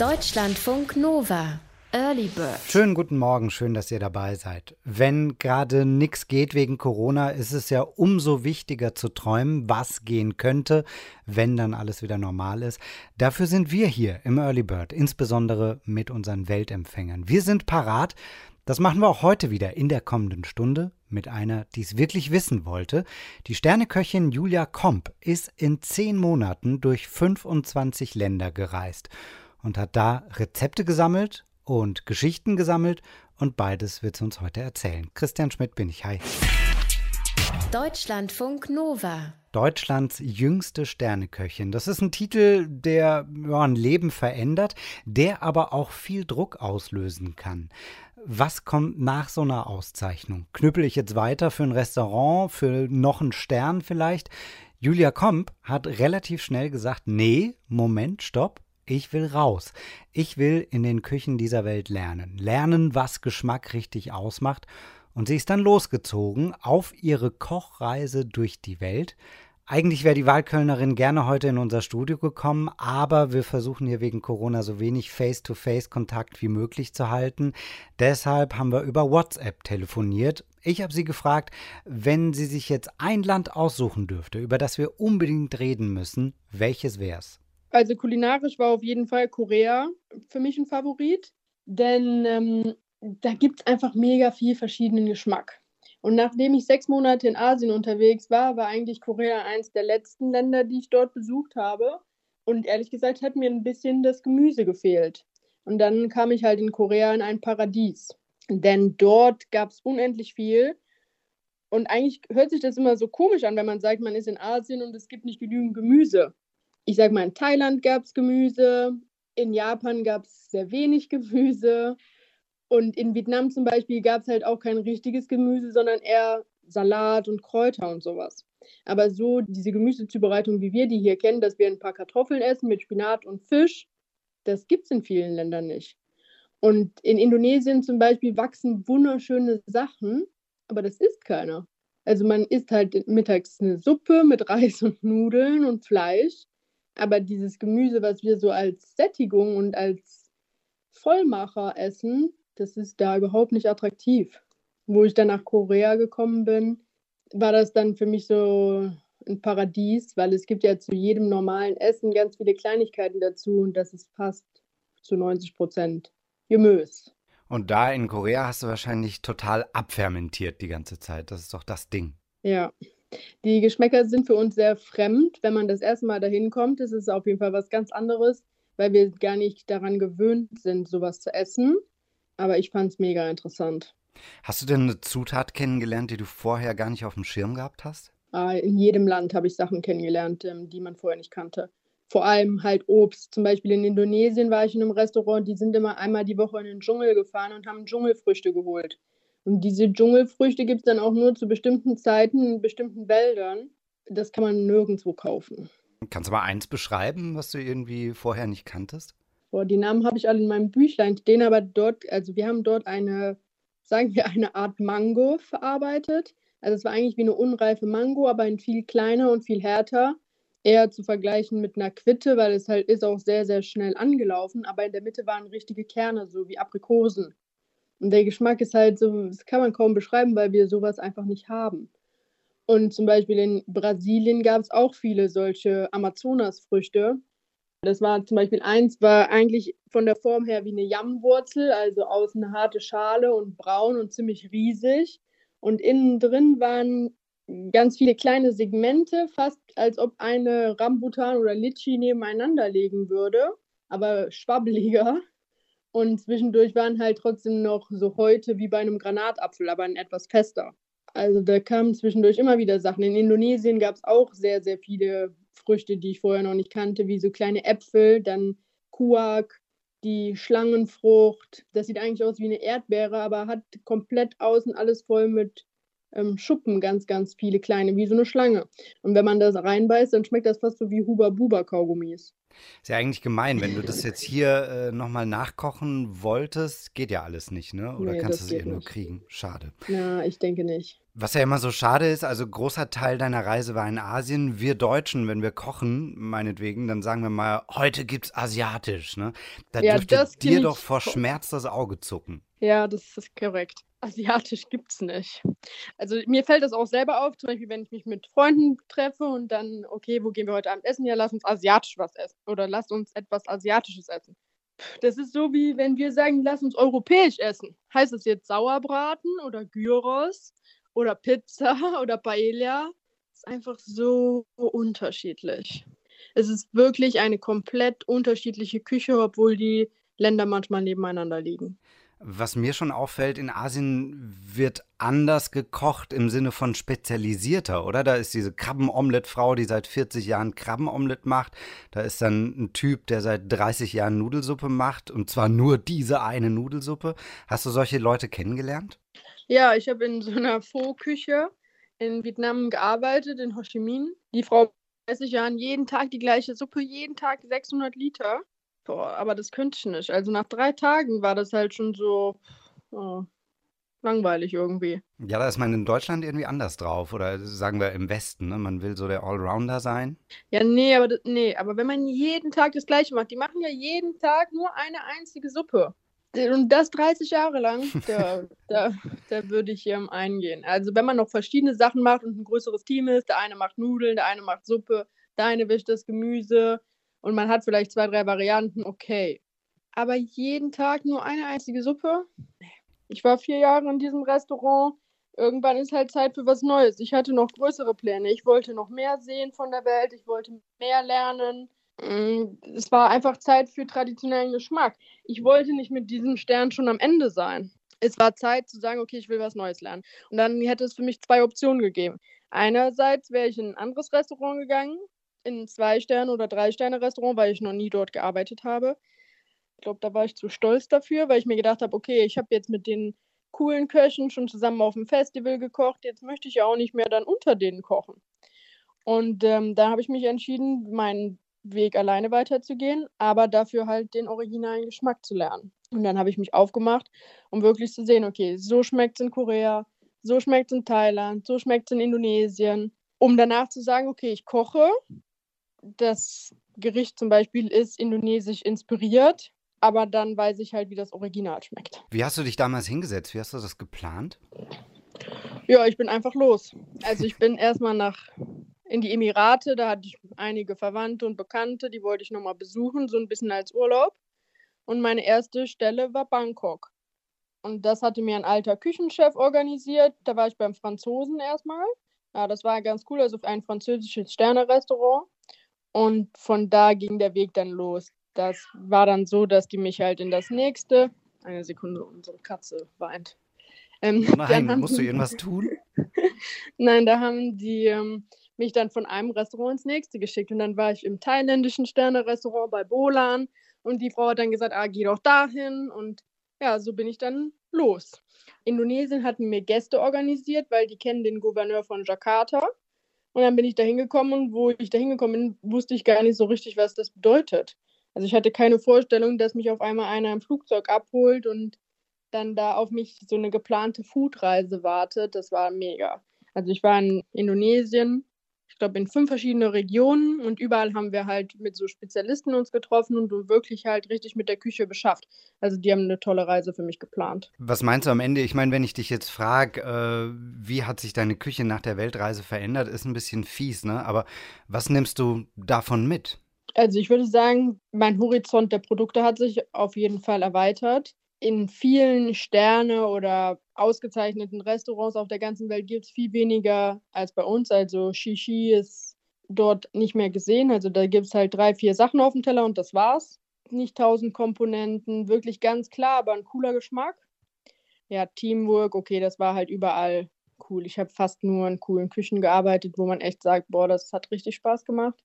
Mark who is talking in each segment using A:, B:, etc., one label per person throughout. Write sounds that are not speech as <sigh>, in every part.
A: Deutschlandfunk Nova. Early Bird.
B: Schönen guten Morgen, schön, dass ihr dabei seid. Wenn gerade nichts geht wegen Corona, ist es ja umso wichtiger zu träumen, was gehen könnte, wenn dann alles wieder normal ist. Dafür sind wir hier im Early Bird, insbesondere mit unseren Weltempfängern. Wir sind parat. Das machen wir auch heute wieder in der kommenden Stunde mit einer, die es wirklich wissen wollte. Die Sterneköchin Julia Komp ist in zehn Monaten durch 25 Länder gereist und hat da Rezepte gesammelt und Geschichten gesammelt und beides wird sie uns heute erzählen. Christian Schmidt bin ich. Hi.
A: Deutschlandfunk Nova.
B: Deutschlands jüngste Sterneköchin. Das ist ein Titel, der ja, ein Leben verändert, der aber auch viel Druck auslösen kann. Was kommt nach so einer Auszeichnung? Knüppel ich jetzt weiter für ein Restaurant, für noch einen Stern vielleicht? Julia Komp hat relativ schnell gesagt, nee, Moment, stopp, ich will raus. Ich will in den Küchen dieser Welt lernen. Lernen, was Geschmack richtig ausmacht. Und sie ist dann losgezogen auf ihre Kochreise durch die Welt. Eigentlich wäre die Wahlkölnerin gerne heute in unser Studio gekommen, aber wir versuchen hier wegen Corona so wenig Face-to-Face-Kontakt wie möglich zu halten. Deshalb haben wir über WhatsApp telefoniert. Ich habe sie gefragt, wenn sie sich jetzt ein Land aussuchen dürfte, über das wir unbedingt reden müssen, welches wäre es?
C: Also kulinarisch war auf jeden Fall Korea für mich ein Favorit, denn ähm, da gibt es einfach mega viel verschiedenen Geschmack. Und nachdem ich sechs Monate in Asien unterwegs war, war eigentlich Korea eins der letzten Länder, die ich dort besucht habe. Und ehrlich gesagt hat mir ein bisschen das Gemüse gefehlt. Und dann kam ich halt in Korea in ein Paradies. Denn dort gab es unendlich viel. Und eigentlich hört sich das immer so komisch an, wenn man sagt, man ist in Asien und es gibt nicht genügend Gemüse ich sag mal, in Thailand gab es Gemüse, in Japan gab es sehr wenig Gemüse und in Vietnam zum Beispiel gab es halt auch kein richtiges Gemüse, sondern eher Salat und Kräuter und sowas. Aber so diese Gemüsezubereitung, wie wir die hier kennen, dass wir ein paar Kartoffeln essen mit Spinat und Fisch, das gibt es in vielen Ländern nicht. Und in Indonesien zum Beispiel wachsen wunderschöne Sachen, aber das isst keiner. Also man isst halt mittags eine Suppe mit Reis und Nudeln und Fleisch aber dieses Gemüse, was wir so als Sättigung und als Vollmacher essen, das ist da überhaupt nicht attraktiv. Wo ich dann nach Korea gekommen bin, war das dann für mich so ein Paradies, weil es gibt ja zu jedem normalen Essen ganz viele Kleinigkeiten dazu und das ist fast zu 90 Prozent Gemüse.
B: Und da in Korea hast du wahrscheinlich total abfermentiert die ganze Zeit. Das ist doch das Ding.
C: Ja, die Geschmäcker sind für uns sehr fremd. Wenn man das erste Mal dahin kommt, ist es auf jeden Fall was ganz anderes, weil wir gar nicht daran gewöhnt sind, sowas zu essen. Aber ich fand es mega interessant.
B: Hast du denn eine Zutat kennengelernt, die du vorher gar nicht auf dem Schirm gehabt hast?
C: Ah, in jedem Land habe ich Sachen kennengelernt, ähm, die man vorher nicht kannte. Vor allem halt Obst. Zum Beispiel in Indonesien war ich in einem Restaurant, die sind immer einmal die Woche in den Dschungel gefahren und haben Dschungelfrüchte geholt. Und diese Dschungelfrüchte gibt es dann auch nur zu bestimmten Zeiten in bestimmten Wäldern. Das kann man nirgendwo kaufen.
B: Kannst du mal eins beschreiben, was du irgendwie vorher nicht kanntest?
C: Boah, die Namen habe ich alle in meinem Büchlein stehen, aber dort, also wir haben dort eine, sagen wir, eine Art Mango verarbeitet. Also es war eigentlich wie eine unreife Mango, aber ein viel kleiner und viel härter. Eher zu vergleichen mit einer Quitte, weil es halt ist auch sehr, sehr schnell angelaufen, aber in der Mitte waren richtige Kerne, so wie Aprikosen. Und der Geschmack ist halt so, das kann man kaum beschreiben, weil wir sowas einfach nicht haben. Und zum Beispiel in Brasilien gab es auch viele solche Amazonasfrüchte. Das war zum Beispiel eins, war eigentlich von der Form her wie eine Jammwurzel, also außen eine harte Schale und braun und ziemlich riesig. Und innen drin waren ganz viele kleine Segmente, fast als ob eine Rambutan oder Litschi nebeneinander legen würde, aber schwabbeliger. Und zwischendurch waren halt trotzdem noch so Häute wie bei einem Granatapfel, aber ein etwas fester. Also da kamen zwischendurch immer wieder Sachen. In Indonesien gab es auch sehr, sehr viele Früchte, die ich vorher noch nicht kannte, wie so kleine Äpfel, dann Kuak, die Schlangenfrucht. Das sieht eigentlich aus wie eine Erdbeere, aber hat komplett außen alles voll mit ähm, Schuppen, ganz, ganz viele kleine, wie so eine Schlange. Und wenn man das reinbeißt, dann schmeckt das fast so wie Huba-Buba-Kaugummis.
B: Ist ja eigentlich gemein, wenn du das jetzt hier äh, nochmal nachkochen wolltest, geht ja alles nicht, ne? Oder nee, kannst du es eher nur kriegen? Schade.
C: Ja, ich denke nicht.
B: Was ja immer so schade ist, also großer Teil deiner Reise war in Asien. Wir Deutschen, wenn wir kochen, meinetwegen, dann sagen wir mal, heute gibt's asiatisch, ne? Da
C: Ja,
B: dürfte
C: das
B: dir doch vor. Schmerz das Auge zucken.
C: Ja, das ist korrekt. Asiatisch gibt's nicht. Also mir fällt das auch selber auf, zum Beispiel, wenn ich mich mit Freunden treffe und dann, okay, wo gehen wir heute Abend essen? Ja, lass uns asiatisch was essen. Oder lass uns etwas Asiatisches essen. Das ist so wie wenn wir sagen, lass uns europäisch essen. Heißt es jetzt Sauerbraten oder Gyros oder Pizza <laughs> oder Paella? ist einfach so unterschiedlich. Es ist wirklich eine komplett unterschiedliche Küche, obwohl die Länder manchmal nebeneinander liegen.
B: Was mir schon auffällt, in Asien wird anders gekocht im Sinne von spezialisierter, oder? Da ist diese Krabbenomelett-Frau, die seit 40 Jahren Krabbenomelett macht. Da ist dann ein Typ, der seit 30 Jahren Nudelsuppe macht und zwar nur diese eine Nudelsuppe. Hast du solche Leute kennengelernt?
C: Ja, ich habe in so einer Pho-Küche in Vietnam gearbeitet, in Ho Chi Minh. Die Frau 30 Jahren jeden Tag die gleiche Suppe, jeden Tag 600 Liter. Boah, aber das könnte ich nicht. Also nach drei Tagen war das halt schon so oh, langweilig irgendwie.
B: Ja, da ist man in Deutschland irgendwie anders drauf oder sagen wir im Westen, ne? Man will so der Allrounder sein.
C: Ja, nee, aber, nee, aber wenn man jeden Tag das Gleiche macht, die machen ja jeden Tag nur eine einzige Suppe. Und das 30 Jahre lang, <laughs> da, da, da würde ich ähm, eingehen. Also wenn man noch verschiedene Sachen macht und ein größeres Team ist, der eine macht Nudeln, der eine macht Suppe, der eine wischt das Gemüse und man hat vielleicht zwei, drei Varianten, okay. Aber jeden Tag nur eine einzige Suppe? Ich war vier Jahre in diesem Restaurant. Irgendwann ist halt Zeit für was Neues. Ich hatte noch größere Pläne. Ich wollte noch mehr sehen von der Welt. Ich wollte mehr lernen. Mm, Es war einfach Zeit für traditionellen Geschmack. Ich wollte nicht mit diesem Stern schon am Ende sein. Es war Zeit zu sagen, okay, ich will was Neues lernen. Und dann hätte es für mich zwei Optionen gegeben. Einerseits wäre ich in ein anderes Restaurant gegangen, in ein Zwei-Sterne- oder Drei-Sterne-Restaurant, weil ich noch nie dort gearbeitet habe. Ich glaube, da war ich zu stolz dafür, weil ich mir gedacht habe, okay, ich habe jetzt mit den coolen Köchen schon zusammen auf dem Festival gekocht, jetzt möchte ich ja auch nicht mehr dann unter denen kochen. Und ähm, da habe ich mich entschieden, meinen Weg alleine weiterzugehen, aber dafür halt den originalen Geschmack zu lernen. Und dann habe ich mich aufgemacht, um wirklich zu sehen, okay, so schmeckt es in Korea, so schmeckt es in Thailand, so schmeckt es in Indonesien, um danach zu sagen, okay, ich koche. Das Gericht zum Beispiel ist indonesisch inspiriert, aber dann weiß ich halt, wie das Original schmeckt.
B: Wie hast du dich damals hingesetzt? Wie hast du das geplant?
C: Ja, ich bin einfach los. Also ich bin erstmal nach in die Emirate, da hatte ich einige Verwandte und Bekannte, die wollte ich nochmal besuchen, so ein bisschen als Urlaub. Und meine erste Stelle war Bangkok. Und das hatte mir ein alter Küchenchef organisiert. Da war ich beim Franzosen erstmal. Ja, das war ganz cool, also ein französisches Sterne-Restaurant. Und von da ging der Weg dann los. Das war dann so, dass die mich halt in das nächste. Eine Sekunde, unsere Katze weint. Ähm,
B: nein, musst du irgendwas tun? <laughs>
C: Nein, da haben die ähm, mich dann von einem Restaurant ins nächste geschickt. Und dann war ich im thailändischen Sterne-Restaurant bei Bolan. Und die Frau hat dann gesagt, ah, geh doch dahin. Und ja, so bin ich dann los. Indonesien hatten mir Gäste organisiert, weil die kennen den Gouverneur von Jakarta. Und dann bin ich da hingekommen und wo ich da hingekommen bin, wusste ich gar nicht so richtig, was das bedeutet. Also ich hatte keine Vorstellung, dass mich auf einmal einer im Flugzeug abholt und dann da auf mich so eine geplante Foodreise wartet. Das war mega. Also ich war in Indonesien, glaube in fünf verschiedene Regionen und überall haben wir halt mit so Spezialisten uns getroffen und wirklich halt richtig mit der Küche beschafft. Also die haben eine tolle Reise für mich geplant.
B: Was meinst du am Ende? Ich meine, wenn ich dich jetzt frage, äh, wie hat sich deine Küche nach der Weltreise verändert, ist ein bisschen fies, ne? Aber was nimmst du davon mit?
C: Also ich würde sagen, mein Horizont der Produkte hat sich auf jeden Fall erweitert. In vielen Sterne- oder ausgezeichneten Restaurants auf der ganzen Welt gibt es viel weniger als bei uns. Also Shishi ist dort nicht mehr gesehen. Also da gibt es halt drei, vier Sachen auf dem Teller und das war's. Nicht tausend Komponenten, wirklich ganz klar, aber ein cooler Geschmack. Ja, Teamwork, okay, das war halt überall cool. Ich habe fast nur in coolen Küchen gearbeitet, wo man echt sagt, boah, das hat richtig Spaß gemacht.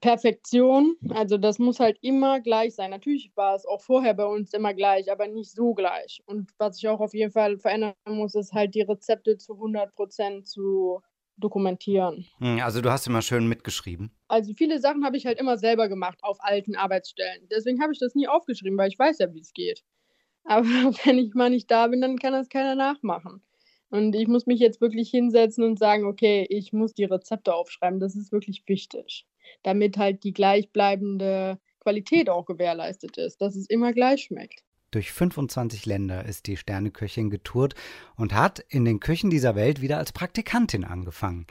C: Perfektion, also das muss halt immer gleich sein. Natürlich war es auch vorher bei uns immer gleich, aber nicht so gleich. Und was ich auch auf jeden Fall verändern muss, ist halt die Rezepte zu 100% zu dokumentieren.
B: Hm, Also du hast immer schön mitgeschrieben.
C: Also viele Sachen habe ich halt immer selber gemacht auf alten Arbeitsstellen. Deswegen habe ich das nie aufgeschrieben, weil ich weiß ja, wie es geht. Aber <laughs> wenn ich mal nicht da bin, dann kann das keiner nachmachen. Und ich muss mich jetzt wirklich hinsetzen und sagen, okay, ich muss die Rezepte aufschreiben. Das ist wirklich wichtig, damit halt die gleichbleibende Qualität auch gewährleistet ist, dass es immer gleich schmeckt.
B: Durch 25 Länder ist die Sterneköchin getourt und hat in den Küchen dieser Welt wieder als Praktikantin angefangen.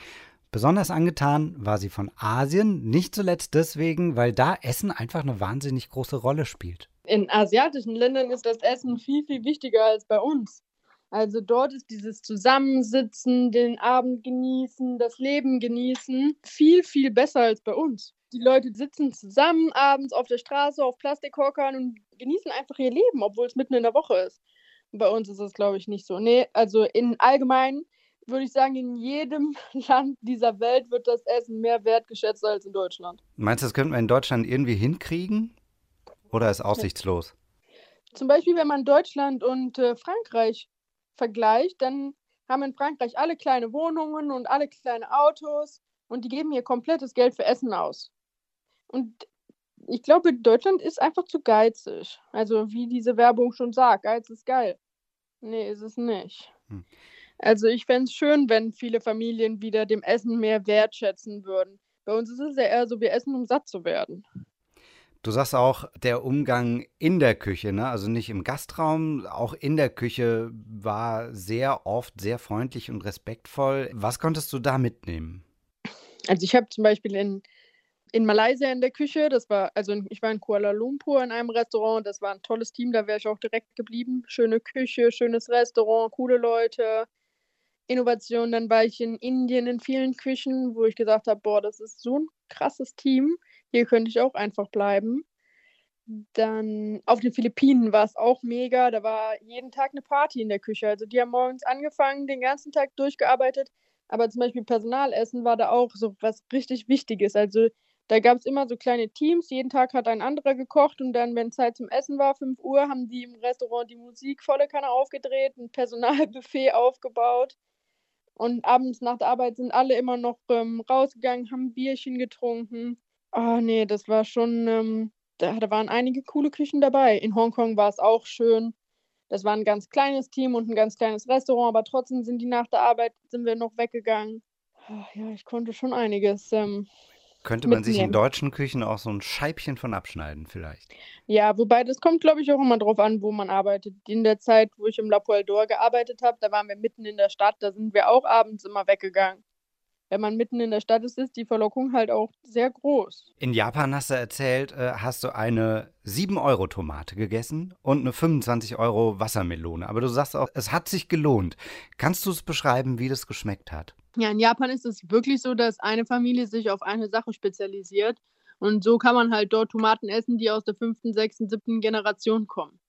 B: Besonders angetan war sie von Asien, nicht zuletzt deswegen, weil da Essen einfach eine wahnsinnig große Rolle spielt.
C: In asiatischen Ländern ist das Essen viel, viel wichtiger als bei uns. Also dort ist dieses Zusammensitzen, den Abend genießen, das Leben genießen viel, viel besser als bei uns. Die Leute sitzen zusammen abends auf der Straße auf Plastikhockern und genießen einfach ihr Leben, obwohl es mitten in der Woche ist. bei uns ist das, glaube ich, nicht so. Nee, also in allgemein würde ich sagen, in jedem <laughs> Land dieser Welt wird das Essen mehr wertgeschätzt als in Deutschland.
B: Meinst du, das könnten wir in Deutschland irgendwie hinkriegen? Oder ist aussichtslos?
C: Zum Beispiel, wenn man Deutschland und äh, Frankreich vergleicht, dann haben in Frankreich alle kleine Wohnungen und alle kleine Autos und die geben hier komplettes Geld für Essen aus. Und ich glaube, Deutschland ist einfach zu geizig. Also wie diese Werbung schon sagt, Geiz ist geil. Nee, ist es nicht. Hm. Also ich fände es schön, wenn viele Familien wieder dem Essen mehr wertschätzen würden. Bei uns ist es ja eher so, wir essen, um satt zu werden.
B: Du sagst auch, der Umgang in der Küche, ne? also nicht im Gastraum, auch in der Küche war sehr oft sehr freundlich und respektvoll. Was konntest du da mitnehmen?
C: Also ich habe zum Beispiel in, in Malaysia in der Küche, das war, also ich war in Kuala Lumpur in einem Restaurant, das war ein tolles Team, da wäre ich auch direkt geblieben. Schöne Küche, schönes Restaurant, coole Leute, Innovation. Dann war ich in Indien in vielen Küchen, wo ich gesagt habe, boah, das ist so ein krasses Team. Hier könnte ich auch einfach bleiben. Dann auf den Philippinen war es auch mega. Da war jeden Tag eine Party in der Küche. Also die haben morgens angefangen, den ganzen Tag durchgearbeitet. Aber zum Beispiel Personalessen war da auch so was richtig Wichtiges. Also da gab es immer so kleine Teams. Jeden Tag hat ein anderer gekocht und dann, wenn Zeit zum Essen war, 5 Uhr, haben die im Restaurant die Musik volle Kanne aufgedreht, ein Personalbuffet <laughs> aufgebaut. Und abends nach der Arbeit sind alle immer noch ähm, rausgegangen, haben Bierchen getrunken. Oh nee, das war schon, ähm, da, da waren einige coole Küchen dabei. In Hongkong war es auch schön. Das war ein ganz kleines Team und ein ganz kleines Restaurant, aber trotzdem sind die nach der Arbeit, sind wir noch weggegangen. Oh, ja, ich konnte schon einiges ähm,
B: könnte man sich in deutschen Küchen auch so ein Scheibchen von abschneiden, vielleicht.
C: Ja, wobei das kommt, glaube ich, auch immer drauf an, wo man arbeitet. In der Zeit, wo ich im La Poildor gearbeitet habe, da waren wir mitten in der Stadt, da sind wir auch abends immer weggegangen. Wenn man mitten in der Stadt ist, ist die Verlockung halt auch sehr groß.
B: In Japan hast du erzählt, äh, hast du eine 7-Euro-Tomate gegessen und eine 25-Euro-Wassermelone. Aber du sagst auch, es hat sich gelohnt. Kannst du es beschreiben, wie das geschmeckt hat?
C: Ja, in Japan ist es wirklich so, dass eine Familie sich auf eine Sache spezialisiert. Und so kann man halt dort Tomaten essen, die aus der fünften, sechsten, siebten Generation kommen.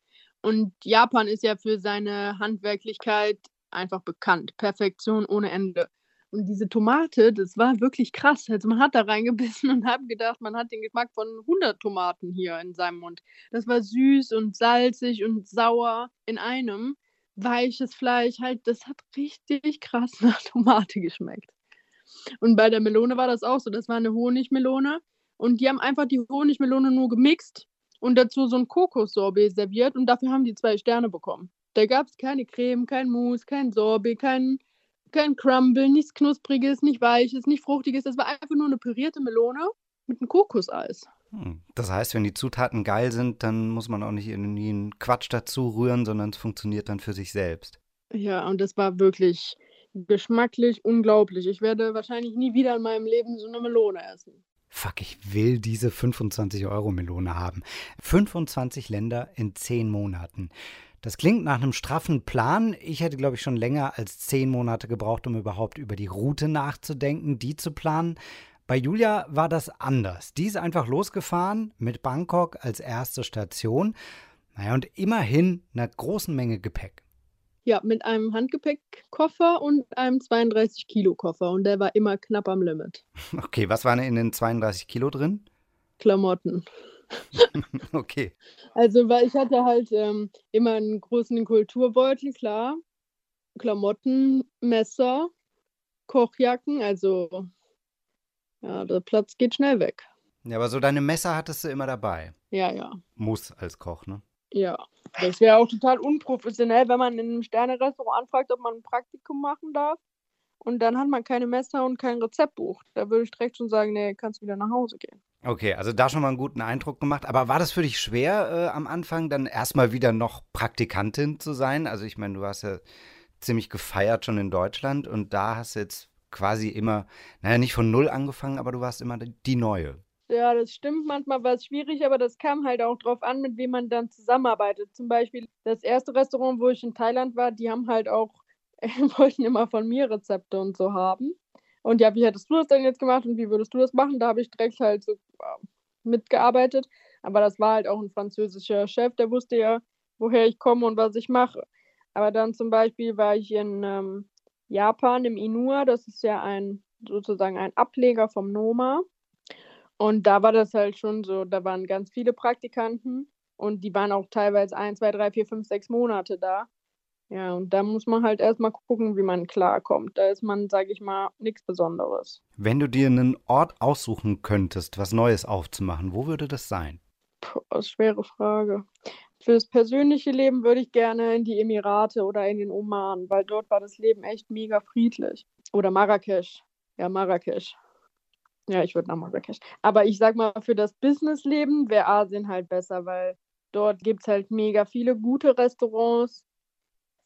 C: Und Japan ist ja für seine Handwerklichkeit einfach bekannt. Perfektion ohne Ende. Und diese Tomate, das war wirklich krass. Also man hat da reingebissen und hat gedacht, man hat den Geschmack von 100 Tomaten hier in seinem Mund. Das war süß und salzig und sauer in einem weiches Fleisch, halt, das hat richtig krass <laughs> nach Tomate geschmeckt. Und bei der Melone war das auch so. Das war eine Honigmelone. Und die haben einfach die Honigmelone nur gemixt und dazu so ein Kokossorbet serviert. Und dafür haben die zwei Sterne bekommen. Da gab es keine Creme, kein Mousse, kein Sorbet, kein, kein Crumble, nichts Knuspriges, nicht Weiches, nicht Fruchtiges. Das war einfach nur eine pürierte Melone mit einem Kokoseis.
B: Hm. Das heißt, wenn die Zutaten geil sind, dann muss man auch nicht irgendwie einen Quatsch dazu rühren, sondern es funktioniert dann für sich selbst.
C: Ja, und das war wirklich geschmacklich unglaublich. Ich werde wahrscheinlich nie wieder in meinem Leben so eine Melone essen.
B: Fuck, ich will diese 25-Euro-Melone haben. 25 Länder in 10 Monaten. Das klingt nach einem straffen Plan. Ich hätte, glaube ich, schon länger als 10 Monate gebraucht, um überhaupt über die Route nachzudenken, die zu planen. Bei Julia war das anders. Die ist einfach losgefahren mit Bangkok als erste Station. Naja, und immerhin einer großen Menge Gepäck.
C: Ja, mit einem Handgepäckkoffer und einem 32-Kilo-Koffer. Und der war immer knapp am Limit. <laughs>
B: Okay, was waren in den 32 Kilo drin?
C: Klamotten. <laughs>
B: okay.
C: Also, weil ich hatte halt ähm, immer einen großen Kulturbeutel, klar. Klamotten, Messer, Kochjacken, also ja, der Platz geht schnell weg.
B: Ja, aber so deine Messer hattest du immer dabei.
C: Ja, ja.
B: Muss als Koch, ne?
C: Ja, das wäre auch total unprofessionell, wenn man in einem Sterne-Restaurant anfragt, ob man ein Praktikum machen darf. Und dann hat man keine Messer und kein Rezeptbuch. Da würde ich direkt schon sagen, nee, kannst wieder nach Hause gehen.
B: Okay, also da schon mal einen guten Eindruck gemacht. Aber war das für dich schwer äh, am Anfang, dann erstmal wieder noch Praktikantin zu sein? Also ich meine, du hast ja ziemlich gefeiert schon in Deutschland und da hast du jetzt quasi immer, naja, nicht von null angefangen, aber du warst immer die Neue.
C: Ja, das stimmt. Manchmal war es schwierig, aber das kam halt auch drauf an, mit wem man dann zusammenarbeitet. Zum Beispiel das erste Restaurant, wo ich in Thailand war, die haben halt auch, <laughs> wollten immer von mir Rezepte und so haben. Und ja, wie hättest du das denn jetzt gemacht und wie würdest du das machen? Da habe ich direkt halt so äh, mitgearbeitet. Aber das war halt auch ein französischer Chef, der wusste ja, woher ich komme und was ich mache. Aber dann zum Beispiel war ich in ähm, Japan im Inua, das ist ja ein sozusagen ein Ableger vom Noma. Und da war das halt schon so, da waren ganz viele Praktikanten und die waren auch teilweise ein, zwei, drei, vier, fünf, sechs Monate da. Ja, und da muss man halt erstmal gucken, wie man klarkommt. Da ist man, sage ich mal, nichts Besonderes.
B: Wenn du dir einen Ort aussuchen könntest, was Neues aufzumachen, wo würde das sein?
C: Puh, schwere Frage. Fürs persönliche Leben würde ich gerne in die Emirate oder in den Oman, weil dort war das Leben echt mega friedlich. Oder Marrakesch. Ja, Marrakesch. Ja, ich würde nach Marrakesch. Aber ich sag mal, für das Businessleben wäre Asien halt besser, weil dort gibt es halt mega viele gute Restaurants.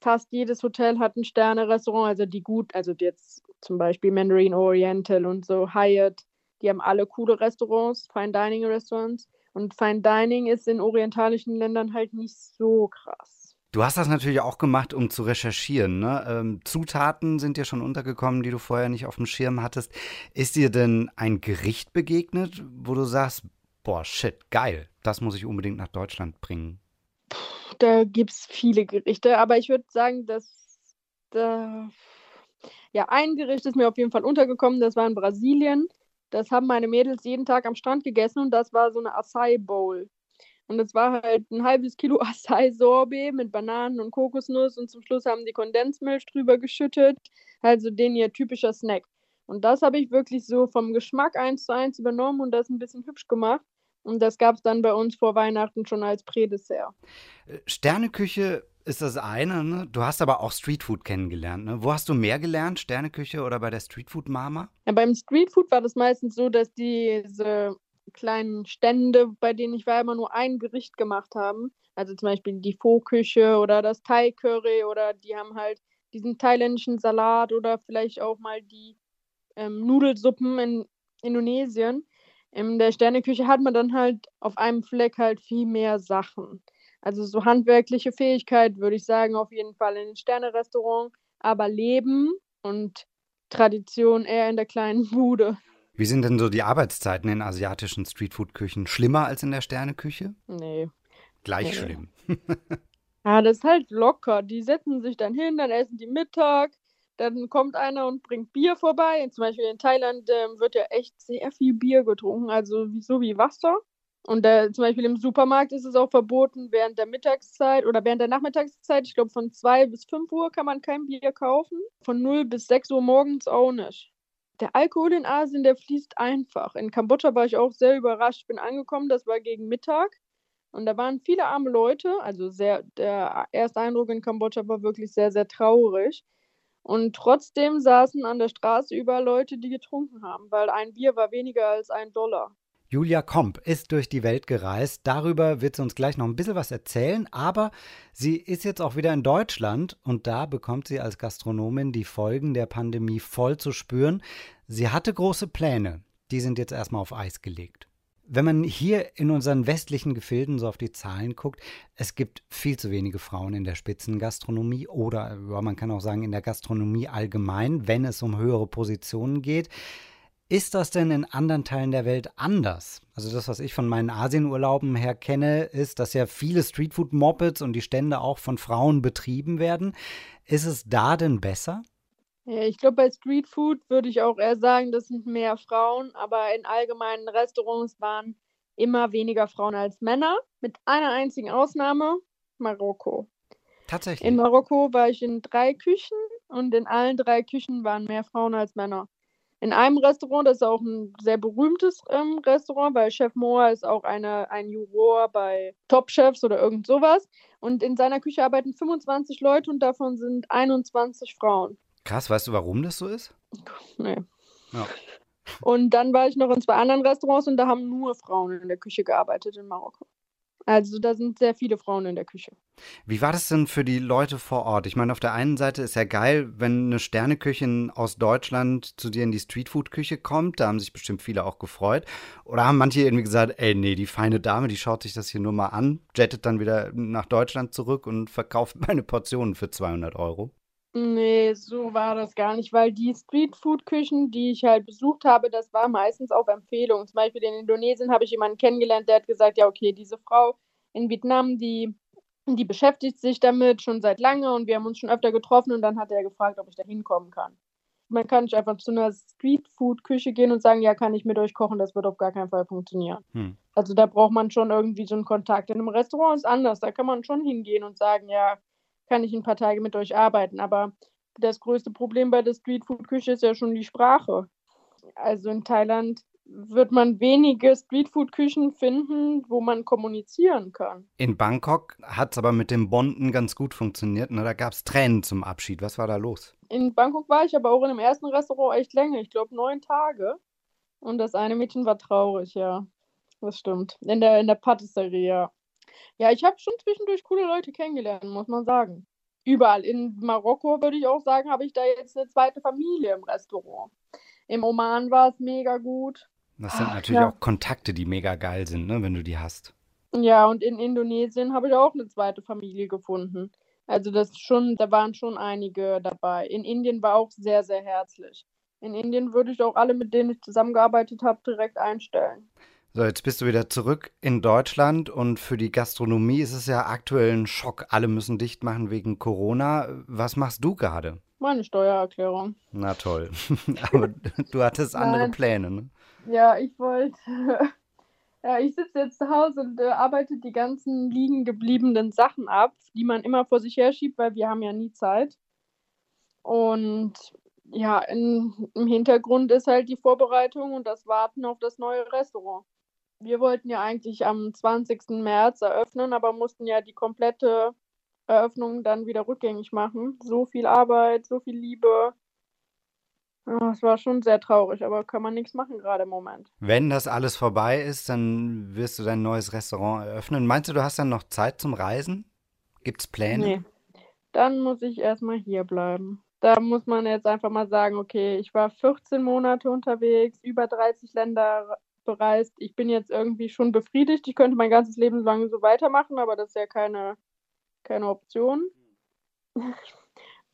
C: Fast jedes Hotel hat ein Sterne-Restaurant, also die gut, also jetzt zum Beispiel Mandarin Oriental und so, Hyatt, die haben alle coole Restaurants, Fine Dining Restaurants. Und Fine Dining ist in orientalischen Ländern halt nicht so krass.
B: Du hast das natürlich auch gemacht, um zu recherchieren. Ne? Ähm, Zutaten sind dir schon untergekommen, die du vorher nicht auf dem Schirm hattest. Ist dir denn ein Gericht begegnet, wo du sagst, boah, shit, geil, das muss ich unbedingt nach Deutschland bringen?
C: Da gibt es viele Gerichte, aber ich würde sagen, dass da, ja, ein Gericht ist mir auf jeden Fall untergekommen, das war in Brasilien. Das haben meine Mädels jeden Tag am Strand gegessen und das war so eine Acai Bowl. Und das war halt ein halbes Kilo <laughs> Acai Sorbet mit Bananen und Kokosnuss und zum Schluss haben die Kondensmilch drüber geschüttet. Also den ihr typischer Snack. Und das habe ich wirklich so vom Geschmack eins zu eins übernommen und das ein bisschen hübsch gemacht. Und das gab es dann bei uns vor Weihnachten schon als Prädessert.
B: Äh, Sterneküche ist das eine, ne? Du hast aber auch Streetfood kennengelernt, ne? Wo hast du mehr gelernt? Sterneküche oder bei der Streetfood-Mama?
C: Ja, beim Streetfood war das meistens so, dass diese kleinen Stände, bei denen ich war, immer nur ein Gericht gemacht haben. Also zum Beispiel die Pho-Küche oder das Thai-Curry oder die haben halt diesen thailändischen Salat oder vielleicht auch mal die ähm, Nudelsuppen in Indonesien. In der Sterneküche hat man dann halt auf einem Fleck halt viel mehr Sachen. Also so handwerkliche Fähigkeit würde ich sagen, auf jeden Fall in den Sternerestaurant, aber Leben und Tradition eher in der kleinen <laughs> Bude.
B: Wie sind denn so die Arbeitszeiten in asiatischen Streetfood-Küchen? Schlimmer als in der Sterneküche?
C: Nee.
B: Gleich nee. schlimm.
C: ja, das ist halt locker. Die setzen sich dann hin, dann essen die Mittag, dann kommt einer und bringt Bier vorbei. Zum Beispiel in Thailand äh, wird ja echt sehr viel Bier getrunken, also so wie Wasser. Und äh, zum Beispiel im Supermarkt ist es auch verboten, während der Mittagszeit oder während der Nachmittagszeit, ich glaube von 2 bis 5 Uhr kann man kein Bier kaufen. Von 0 bis 6 Uhr morgens auch nicht der Alkohol in Asien, der fließt einfach. In Kambodscha war ich auch sehr überrascht. Ich bin angekommen, das war gegen Mittag. Und da waren viele arme Leute. Also sehr, der erste Eindruck in Kambodscha war wirklich sehr, sehr traurig. Und trotzdem saßen an der Straße überall Leute, die getrunken haben, weil ein Bier war weniger als ein Dollar.
B: Julia Komp ist durch die Welt gereist. Darüber wird sie uns gleich noch ein bisschen was erzählen. Aber sie ist jetzt auch wieder in Deutschland und da bekommt sie als Gastronomin die Folgen der Pandemie voll zu spüren. Sie hatte große Pläne. Die sind jetzt erstmal auf Eis gelegt. Wenn man hier in unseren westlichen Gefilden so auf die Zahlen guckt, es gibt viel zu wenige Frauen in der Spitzengastronomie oder man kann auch sagen in der Gastronomie allgemein, wenn es um höhere Positionen geht. Ist das denn in anderen Teilen der Welt anders? Also das, was ich von meinen Asienurlauben her kenne, ist, dass ja viele Streetfood-Mopeds und die Stände auch von Frauen betrieben werden. Ist es da denn besser?
C: Ja, ich glaube, bei Streetfood würde ich auch eher sagen, das sind mehr Frauen, aber in allgemeinen Restaurants waren immer weniger Frauen als Männer, mit einer einzigen Ausnahme, Marokko.
B: Tatsächlich.
C: In Marokko war ich in drei Küchen und in allen drei Küchen waren mehr Frauen als Männer. in einem Restaurant, das ist auch ein sehr berühmtes ähm, Restaurant, weil Chef Moa ist auch eine, ein Juror bei Top Chefs oder irgend sowas. Und in seiner Küche arbeiten 25 Leute und davon sind 21 Frauen.
B: Krass, weißt du, warum das so ist?
C: Nee. Ja. Und dann war ich noch in zwei anderen Restaurants und da haben nur Frauen in der Küche gearbeitet in Marokko. Also da sind sehr viele Frauen in der Küche.
B: Wie war das denn für die Leute vor Ort? Ich meine, auf der einen Seite ist ja geil, wenn eine Sterneköchin aus Deutschland zu dir in die Streetfood-Küche kommt. Da haben sich bestimmt viele auch gefreut. Oder haben manche irgendwie gesagt, ey, nee, die feine Dame, die schaut sich das hier nur mal an, jettet dann wieder nach Deutschland zurück und verkauft <laughs> meine Portionen für 200 Euro?
C: Nee, so war das gar nicht, weil die Streetfood-Küchen, die ich halt besucht habe, das war meistens auf Empfehlung. Zum Beispiel in Indonesien habe ich jemanden kennengelernt, der hat gesagt, ja, okay, diese Frau in Vietnam, die, die beschäftigt sich damit schon seit lange und wir haben uns schon öfter getroffen und dann hat er gefragt, ob ich da hinkommen kann. Man kann nicht einfach zu einer Streetfood-Küche gehen und sagen, ja, kann ich mit euch kochen, das wird auf gar keinen Fall funktionieren. Hm. Also da braucht man schon irgendwie so einen Kontakt. In einem Restaurant ist anders, da kann man schon hingehen und sagen, ja, kann ich ein paar Tage mit euch arbeiten. Aber das größte Problem bei der Streetfood-Küche ist ja schon die Sprache. Also in Thailand wird man wenige Streetfood-Küchen finden, wo man kommunizieren kann.
B: In Bangkok hat es aber mit dem Bonden ganz gut funktioniert. Ne? Da gab es Tränen zum Abschied. Was war da los?
C: In Bangkok war ich aber auch in dem ersten Restaurant echt länger. Ich glaube neun Tage. Und das eine Mädchen war traurig, ja. Das stimmt. In der, in der Patisserie, ja. Ja, ich habe schon zwischendurch coole Leute kennengelernt, muss man sagen. Überall. In Marokko würde ich auch sagen, habe ich da jetzt eine zweite Familie im Restaurant. Im Oman war es mega gut.
B: Das sind Ach, natürlich ja. auch Kontakte, die mega geil sind, ne, wenn du die hast.
C: Ja, und in Indonesien habe ich auch eine zweite Familie gefunden. Also das schon, da waren schon einige dabei. In Indien war auch sehr, sehr herzlich. In Indien würde ich auch alle, mit denen ich zusammengearbeitet habe, direkt einstellen.
B: So, jetzt bist du wieder zurück in Deutschland und für die Gastronomie ist es ja aktuell ein Schock. Alle müssen dicht machen wegen Corona. Was machst du gerade?
C: Meine Steuererklärung.
B: Na toll. <laughs> Aber du hattest andere Pläne, ne?
C: Ja, ich wollte. <laughs> ja, ich sitze jetzt zu Hause und äh, arbeite die ganzen liegen gebliebenen Sachen ab, die man immer vor sich herschiebt, weil wir haben ja nie Zeit. Und ja, in, im Hintergrund ist halt die Vorbereitung und das Warten auf das neue Restaurant wir wollten ja eigentlich am 20. März eröffnen, aber mussten ja die komplette Eröffnung dann wieder rückgängig machen. So viel Arbeit, so viel Liebe. Es war schon sehr traurig, aber kann man nichts machen gerade im Moment.
B: Wenn das alles vorbei ist, dann wirst du dein neues Restaurant eröffnen. Meinst du, du hast dann noch Zeit zum Reisen? Gibt es Pläne? Nee.
C: Dann muss ich erstmal hier bleiben. Da muss man jetzt einfach mal sagen, okay, ich war 14 Monate unterwegs, über 30 Länder bereist. Ich bin jetzt irgendwie schon befriedigt. Ich könnte mein ganzes Leben lang so weitermachen, aber das ist ja keine, keine Option. <laughs>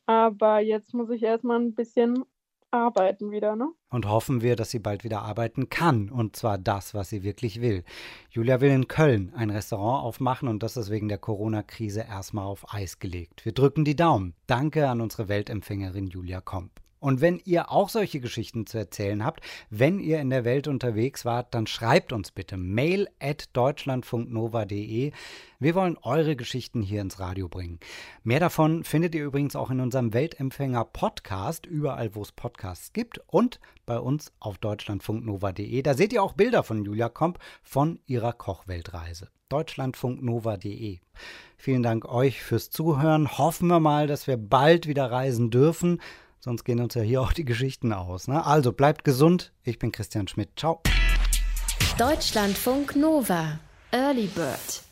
C: aber jetzt muss ich erstmal ein bisschen arbeiten wieder, ne?
B: Und hoffen wir, dass sie bald wieder arbeiten kann. Und zwar das, was sie wirklich will. Julia will in Köln ein Restaurant aufmachen und das ist wegen der Corona-Krise erstmal auf Eis gelegt. Wir drücken die Daumen. Danke an unsere Weltempfängerin Julia Komp. Und wenn ihr auch solche Geschichten zu erzählen habt, wenn ihr in der Welt unterwegs wart, dann schreibt uns bitte mail at deutschlandfunknova.de. Wir wollen eure Geschichten hier ins Radio bringen. Mehr davon findet ihr übrigens auch in unserem Weltempfänger Podcast, überall wo es Podcasts gibt und bei uns auf deutschlandfunknova.de. Da seht ihr auch Bilder von Julia Komp von ihrer Kochweltreise. deutschlandfunknova.de. Vielen Dank euch fürs Zuhören. Hoffen wir mal, dass wir bald wieder reisen dürfen. Sonst gehen uns ja hier auch die Geschichten aus. Ne? Also bleibt gesund. Ich bin Christian Schmidt. Ciao.
A: Deutschlandfunk Nova. Early Bird.